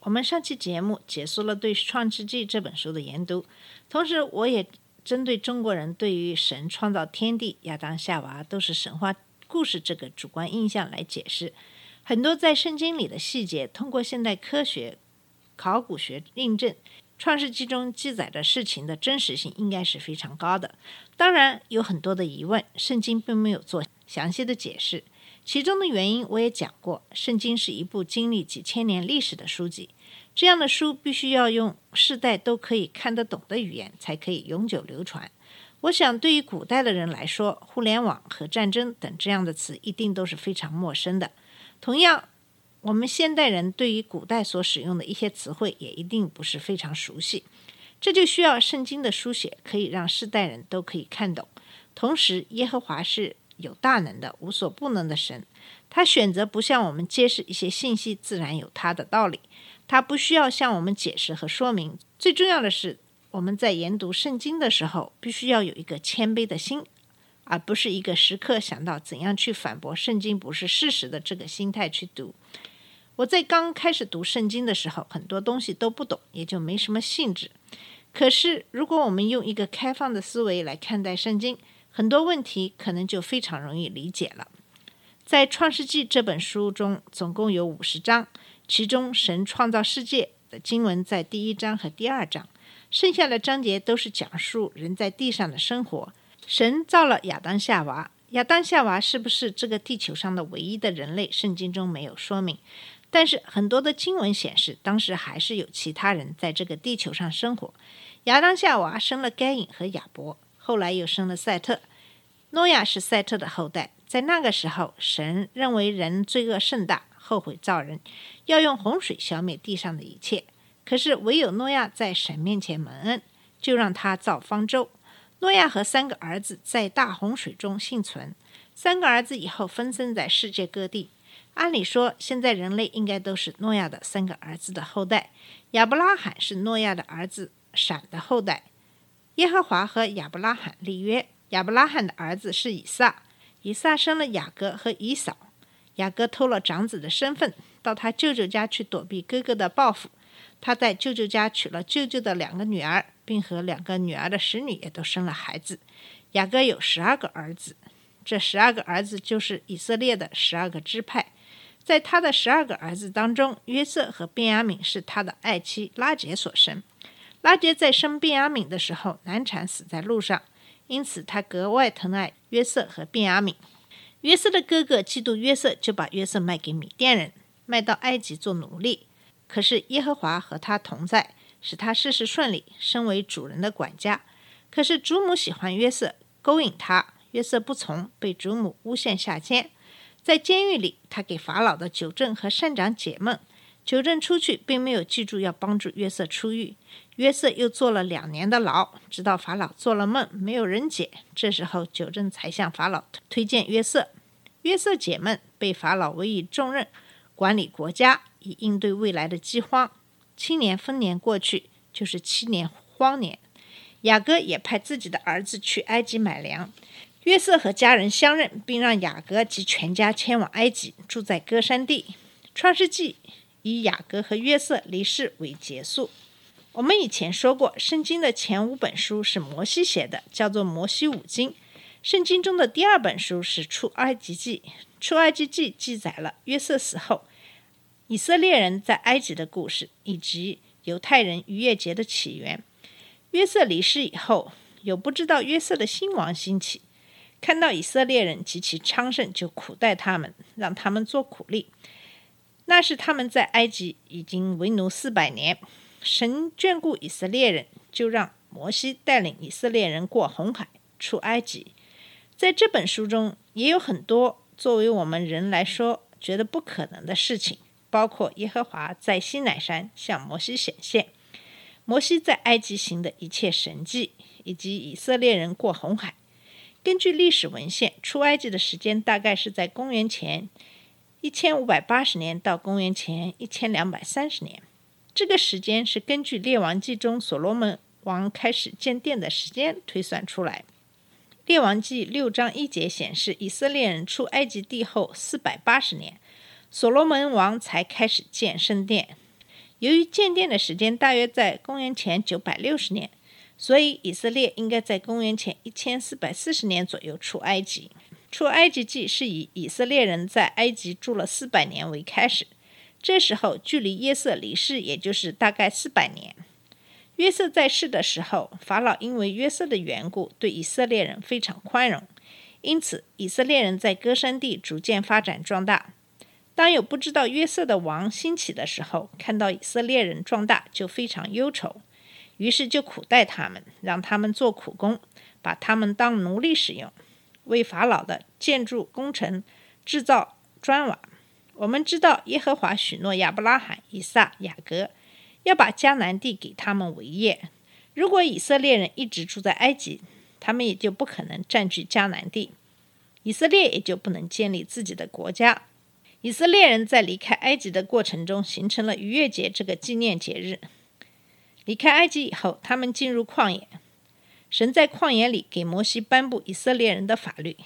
我们上期节目结束了对《创世纪》这本书的研读，同时我也针对中国人对于神创造天地、亚当夏娃都是神话故事这个主观印象来解释很多在圣经里的细节，通过现代科学、考古学印证，《创世纪》中记载的事情的真实性应该是非常高的。当然有很多的疑问，圣经并没有做详细的解释。其中的原因我也讲过，圣经是一部经历几千年历史的书籍，这样的书必须要用世代都可以看得懂的语言，才可以永久流传。我想，对于古代的人来说，互联网和战争等这样的词一定都是非常陌生的。同样，我们现代人对于古代所使用的一些词汇也一定不是非常熟悉。这就需要圣经的书写可以让世代人都可以看懂。同时，耶和华是有大能的、无所不能的神，他选择不向我们揭示一些信息，自然有他的道理。他不需要向我们解释和说明。最重要的是，我们在研读圣经的时候，必须要有一个谦卑的心，而不是一个时刻想到怎样去反驳圣经不是事实的这个心态去读。我在刚开始读圣经的时候，很多东西都不懂，也就没什么兴致。可是，如果我们用一个开放的思维来看待圣经，很多问题可能就非常容易理解了。在《创世纪》这本书中，总共有五十章，其中神创造世界的经文在第一章和第二章，剩下的章节都是讲述人在地上的生活。神造了亚当夏娃，亚当夏娃是不是这个地球上的唯一的人类？圣经中没有说明，但是很多的经文显示，当时还是有其他人在这个地球上生活。亚当夏娃生了该隐和亚伯，后来又生了赛特。诺亚是赛特的后代。在那个时候，神认为人罪恶甚大，后悔造人，要用洪水消灭地上的一切。可是唯有诺亚在神面前蒙恩，就让他造方舟。诺亚和三个儿子在大洪水中幸存。三个儿子以后分身在世界各地。按理说，现在人类应该都是诺亚的三个儿子的后代。亚伯拉罕是诺亚的儿子闪的后代。耶和华和亚伯拉罕立约，亚伯拉罕的儿子是以撒。以撒生了雅各和以扫，雅各偷了长子的身份，到他舅舅家去躲避哥哥的报复。他在舅舅家娶了舅舅的两个女儿，并和两个女儿的使女也都生了孩子。雅各有十二个儿子，这十二个儿子就是以色列的十二个支派。在他的十二个儿子当中，约瑟和便雅悯是他的爱妻拉结所生。拉结在生便雅悯的时候难产，死在路上。因此，他格外疼爱约瑟和便雅悯。约瑟的哥哥嫉妒约瑟，就把约瑟卖给米甸人，卖到埃及做奴隶。可是耶和华和他同在，使他事事顺利，身为主人的管家。可是主母喜欢约瑟，勾引他，约瑟不从，被主母诬陷下监。在监狱里，他给法老的九正和善长解梦。九正出去，并没有记住要帮助约瑟出狱。约瑟又坐了两年的牢，直到法老做了梦，没有人解。这时候，九正才向法老推荐约瑟。约瑟解闷，被法老委以重任，管理国家，以应对未来的饥荒。七年丰年过去，就是七年荒年。雅各也派自己的儿子去埃及买粮。约瑟和家人相认，并让雅各及全家迁往埃及，住在歌山地。创世纪。以雅各和约瑟离世为结束。我们以前说过，圣经的前五本书是摩西写的，叫做《摩西五经》。圣经中的第二本书是《出埃及记》，《出埃及记》记载了约瑟死后，以色列人在埃及的故事，以及犹太人逾越节的起源。约瑟离世以后，有不知道约瑟的新王兴起，看到以色列人极其昌盛，就苦待他们，让他们做苦力。那是他们在埃及已经为奴四百年，神眷顾以色列人，就让摩西带领以色列人过红海出埃及。在这本书中，也有很多作为我们人来说觉得不可能的事情，包括耶和华在西乃山向摩西显现，摩西在埃及行的一切神迹，以及以色列人过红海。根据历史文献，出埃及的时间大概是在公元前一千五百八十年到公元前一千两百三十年。这个时间是根据《列王纪》中所罗门王开始建殿的时间推算出来。《列王纪》六章一节显示，以色列人出埃及地后四百八十年，所罗门王才开始建圣殿。由于建殿的时间大约在公元前九百六十年，所以以色列应该在公元前一千四百四十年左右出埃及。出埃及记是以以色列人在埃及住了四百年为开始，这时候距离约瑟离世也就是大概四百年。约瑟在世的时候，法老因为约瑟的缘故，对以色列人非常宽容，因此以色列人在歌山地逐渐发展壮大。当有不知道约瑟的王兴起的时候，看到以色列人壮大，就非常忧愁，于是就苦待他们，让他们做苦工，把他们当奴隶使用，为法老的建筑工程制造砖瓦。我们知道耶和华许诺亚伯拉罕、以撒、雅各，要把迦南地给他们为业。如果以色列人一直住在埃及，他们也就不可能占据迦南地，以色列也就不能建立自己的国家。以色列人在离开埃及的过程中，形成了逾越节这个纪念节日。离开埃及以后，他们进入旷野，神在旷野里给摩西颁布以色列人的法律，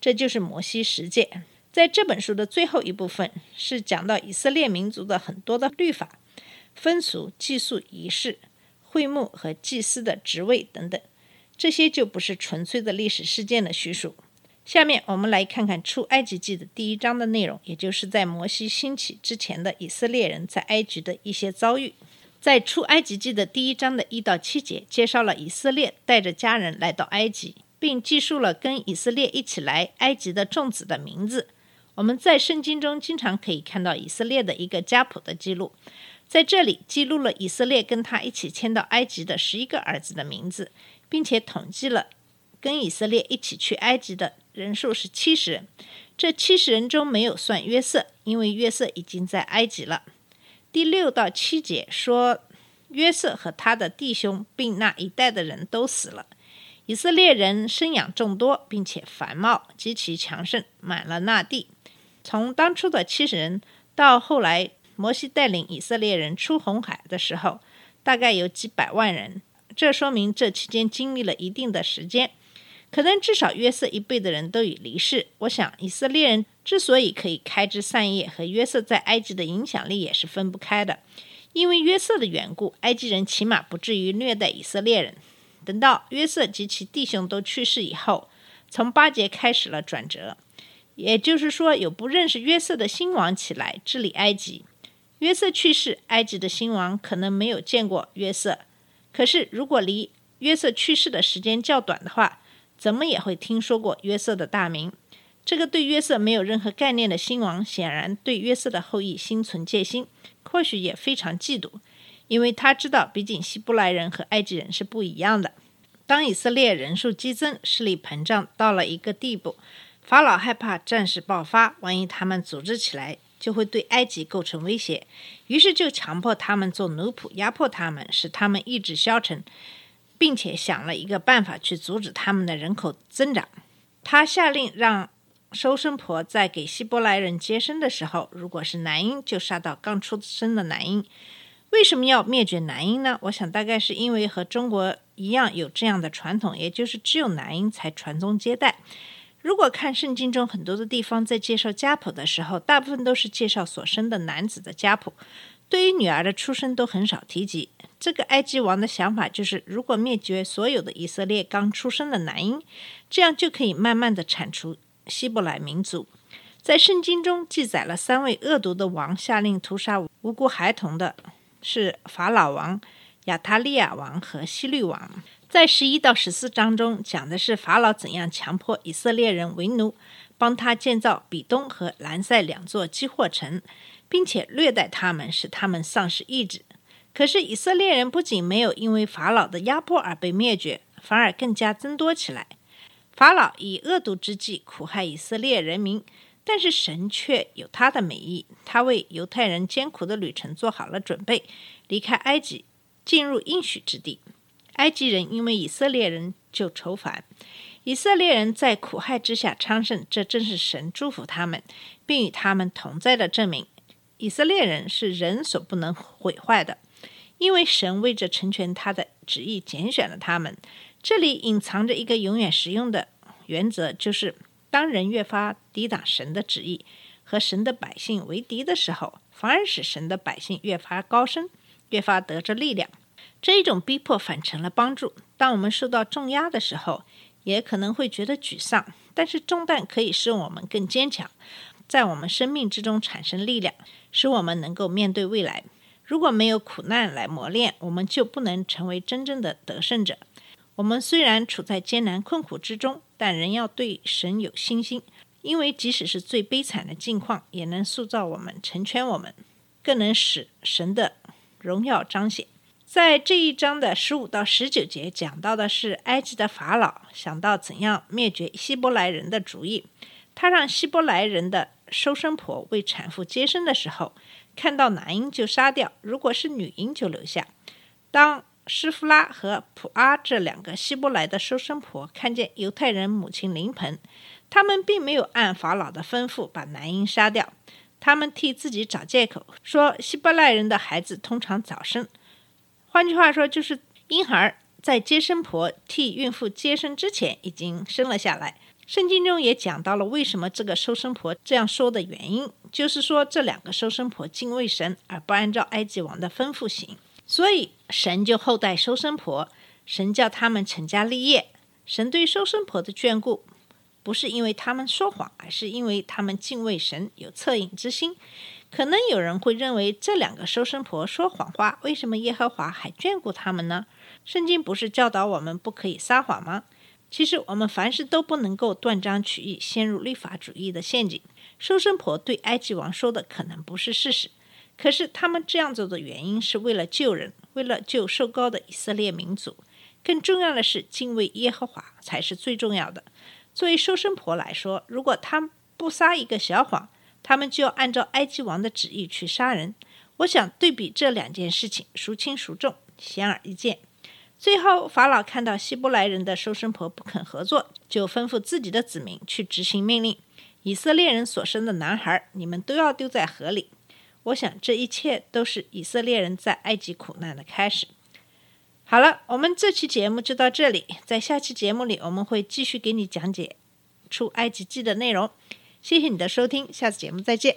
这就是摩西十诫。在这本书的最后一部分，是讲到以色列民族的很多的律法、风俗、祭祀仪式、会幕和祭司的职位等等，这些就不是纯粹的历史事件的叙述。下面我们来看看出埃及记的第一章的内容，也就是在摩西兴起之前的以色列人在埃及的一些遭遇。在出埃及记的第一章的一到七节，介绍了以色列带着家人来到埃及，并记述了跟以色列一起来埃及的众子的名字。我们在圣经中经常可以看到以色列的一个家谱的记录，在这里记录了以色列跟他一起迁到埃及的十一个儿子的名字，并且统计了跟以色列一起去埃及的。人数是七十人，这七十人中没有算约瑟，因为约瑟已经在埃及了。第六到七节说，约瑟和他的弟兄并那一带的人都死了。以色列人生养众多，并且繁茂极其强盛，满了那地。从当初的七十人到后来摩西带领以色列人出红海的时候，大概有几百万人。这说明这期间经历了一定的时间。可能至少约瑟一辈的人都已离世。我想，以色列人之所以可以开枝散叶，和约瑟在埃及的影响力也是分不开的。因为约瑟的缘故，埃及人起码不至于虐待以色列人。等到约瑟及其弟兄都去世以后，从八节开始了转折。也就是说，有不认识约瑟的新王起来治理埃及。约瑟去世，埃及的新王可能没有见过约瑟。可是，如果离约瑟去世的时间较短的话，怎么也会听说过约瑟的大名。这个对约瑟没有任何概念的新王，显然对约瑟的后裔心存戒心，或许也非常嫉妒，因为他知道，毕竟希伯来人和埃及人是不一样的。当以色列人数激增，势力膨胀到了一个地步，法老害怕战事爆发，万一他们组织起来，就会对埃及构成威胁，于是就强迫他们做奴仆，压迫他们，使他们意志消沉。并且想了一个办法去阻止他们的人口增长。他下令让收生婆在给希伯来人接生的时候，如果是男婴，就杀到刚出生的男婴。为什么要灭绝男婴呢？我想大概是因为和中国一样有这样的传统，也就是只有男婴才传宗接代。如果看圣经中很多的地方在介绍家谱的时候，大部分都是介绍所生的男子的家谱，对于女儿的出生都很少提及。这个埃及王的想法就是，如果灭绝所有的以色列刚出生的男婴，这样就可以慢慢的铲除希伯来民族。在圣经中记载了三位恶毒的王下令屠杀无辜孩童的，是法老王、亚他利亚王和希律王。在十一到十四章中讲的是法老怎样强迫以色列人为奴，帮他建造比东和兰塞两座积货城，并且虐待他们，使他们丧失意志。可是以色列人不仅没有因为法老的压迫而被灭绝，反而更加增多起来。法老以恶毒之计苦害以色列人民，但是神却有他的美意，他为犹太人艰苦的旅程做好了准备。离开埃及进入应许之地。埃及人因为以色列人就愁烦，以色列人在苦害之下昌盛，这正是神祝福他们，并与他们同在的证明。以色列人是人所不能毁坏的，因为神为着成全他的旨意拣选了他们。这里隐藏着一个永远实用的原则，就是当人越发抵挡神的旨意，和神的百姓为敌的时候，反而使神的百姓越发高升，越发得着力量。这一种逼迫反成了帮助。当我们受到重压的时候，也可能会觉得沮丧，但是重担可以使我们更坚强，在我们生命之中产生力量，使我们能够面对未来。如果没有苦难来磨练，我们就不能成为真正的得胜者。我们虽然处在艰难困苦之中，但仍要对神有信心，因为即使是最悲惨的境况，也能塑造我们、成全我们，更能使神的荣耀彰显。在这一章的十五到十九节讲到的是埃及的法老想到怎样灭绝希伯来人的主意，他让希伯来人的收生婆为产妇接生的时候，看到男婴就杀掉，如果是女婴就留下。当施夫拉和普阿这两个希伯来的收生婆看见犹太人母亲临盆，他们并没有按法老的吩咐把男婴杀掉，他们替自己找借口，说希伯来人的孩子通常早生。换句话说，就是婴孩在接生婆替孕妇接生之前已经生了下来。圣经中也讲到了为什么这个收生婆这样说的原因，就是说这两个收生婆敬畏神，而不按照埃及王的吩咐行。所以神就厚待收生婆，神叫他们成家立业。神对收生婆的眷顾，不是因为他们说谎，而是因为他们敬畏神，有恻隐之心。可能有人会认为这两个收生婆说谎话，为什么耶和华还眷顾他们呢？圣经不是教导我们不可以撒谎吗？其实我们凡事都不能够断章取义，陷入律法主义的陷阱。收生婆对埃及王说的可能不是事实。可是他们这样做的原因是为了救人，为了救受膏的以色列民族。更重要的是敬畏耶和华才是最重要的。作为收生婆来说，如果他不撒一个小谎，他们就要按照埃及王的旨意去杀人。我想对比这两件事情，孰轻孰重，显而易见。最后，法老看到希伯来人的收生婆不肯合作，就吩咐自己的子民去执行命令：以色列人所生的男孩，你们都要丢在河里。我想这一切都是以色列人在埃及苦难的开始。好了，我们这期节目就到这里，在下期节目里我们会继续给你讲解出埃及记的内容。谢谢你的收听，下次节目再见。